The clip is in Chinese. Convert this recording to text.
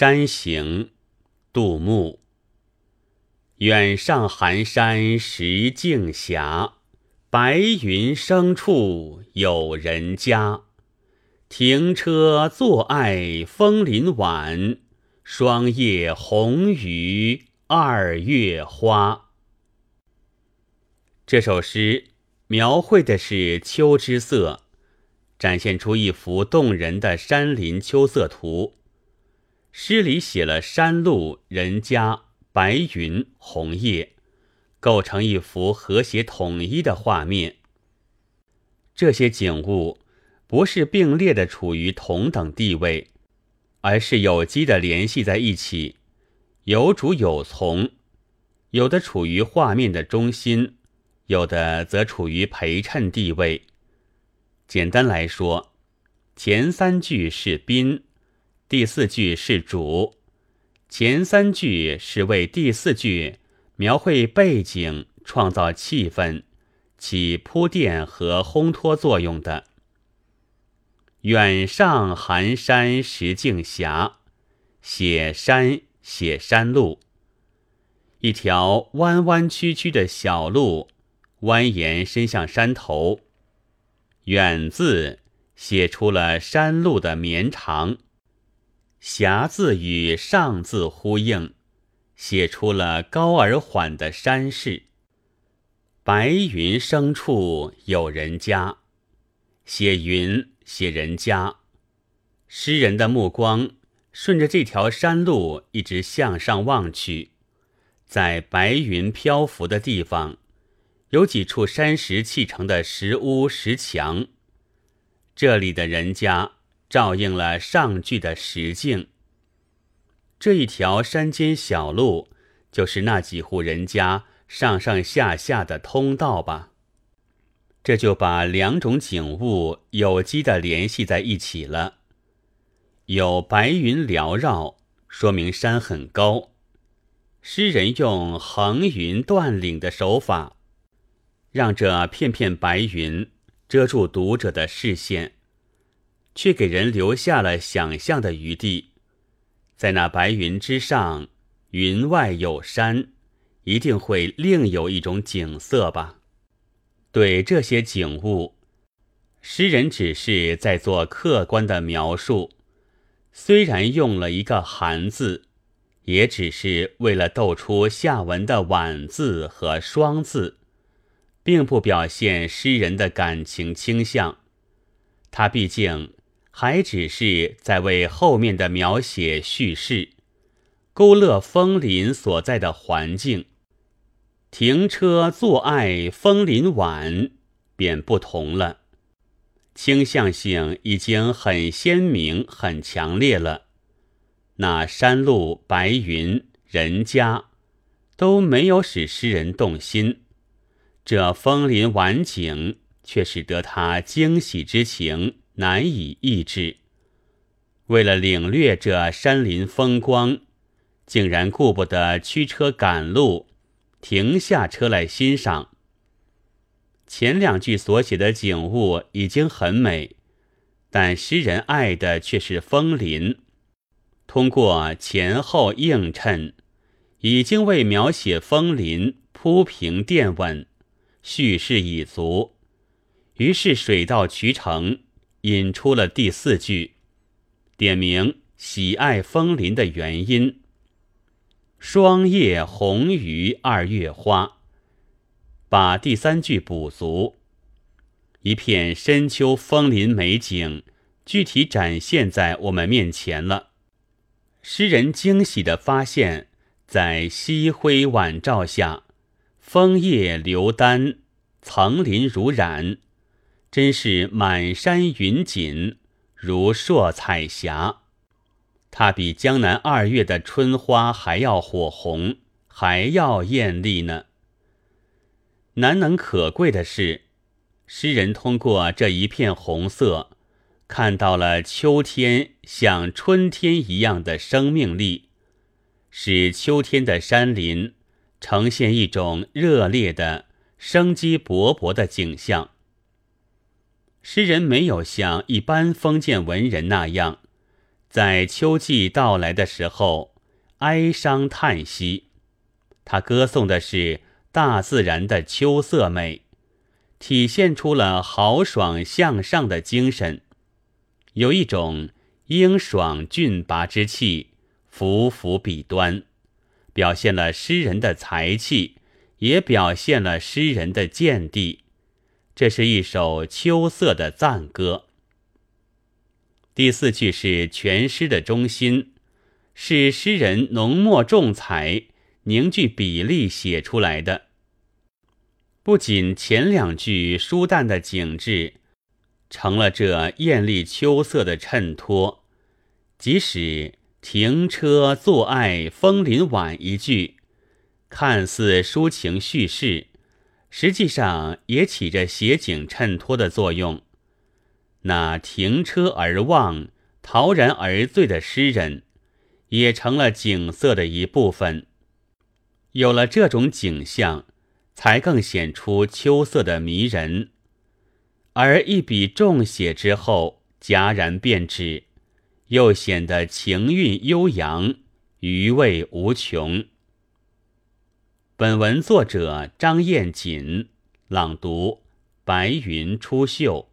山行，杜牧。远上寒山石径斜，白云生处有人家。停车坐爱枫林晚，霜叶红于二月花。这首诗描绘的是秋之色，展现出一幅动人的山林秋色图。诗里写了山路、人家、白云、红叶，构成一幅和谐统一的画面。这些景物不是并列的处于同等地位，而是有机的联系在一起，有主有从，有的处于画面的中心，有的则处于陪衬地位。简单来说，前三句是宾。第四句是主，前三句是为第四句描绘背景、创造气氛、起铺垫和烘托作用的。远上寒山石径斜，写山写山路，一条弯弯曲曲的小路蜿蜒伸向山头。远字写出了山路的绵长。霞字与上字呼应，写出了高而缓的山势。白云生处有人家，写云写人家。诗人的目光顺着这条山路一直向上望去，在白云漂浮的地方，有几处山石砌成的石屋石墙，这里的人家。照应了上句的实境。这一条山间小路，就是那几户人家上上下下的通道吧？这就把两种景物有机的联系在一起了。有白云缭绕，说明山很高。诗人用横云断岭的手法，让这片片白云遮住读者的视线。却给人留下了想象的余地，在那白云之上，云外有山，一定会另有一种景色吧？对这些景物，诗人只是在做客观的描述，虽然用了一个“寒”字，也只是为了逗出下文的“晚”字和“霜”字，并不表现诗人的感情倾向。他毕竟。还只是在为后面的描写叙事，勾勒枫林所在的环境。停车坐爱枫林晚，便不同了，倾向性已经很鲜明、很强烈了。那山路、白云、人家，都没有使诗人动心，这枫林晚景却使得他惊喜之情。难以抑制。为了领略这山林风光，竟然顾不得驱车赶路，停下车来欣赏。前两句所写的景物已经很美，但诗人爱的却是枫林。通过前后映衬，已经为描写枫林铺平垫稳，叙事已足，于是水到渠成。引出了第四句，点明喜爱枫林的原因。霜叶红于二月花，把第三句补足。一片深秋枫林美景，具体展现在我们面前了。诗人惊喜地发现，在夕辉晚照下，枫叶流丹，层林如染。真是满山云锦，如烁彩霞。它比江南二月的春花还要火红，还要艳丽呢。难能可贵的是，诗人通过这一片红色，看到了秋天像春天一样的生命力，使秋天的山林呈现一种热烈的、生机勃勃的景象。诗人没有像一般封建文人那样，在秋季到来的时候哀伤叹息。他歌颂的是大自然的秋色美，体现出了豪爽向上的精神，有一种英爽俊拔之气，浮浮笔端，表现了诗人的才气，也表现了诗人的见地。这是一首秋色的赞歌。第四句是全诗的中心，是诗人浓墨重彩。凝聚比例写出来的，不仅前两句疏淡的景致成了这艳丽秋色的衬托，即使停车坐爱枫林晚一句，看似抒情叙事，实际上也起着写景衬托的作用。那停车而望、陶然而醉的诗人，也成了景色的一部分。有了这种景象，才更显出秋色的迷人。而一笔重写之后，戛然变止，又显得情韵悠扬，余味无穷。本文作者张彦锦，朗读：白云出岫。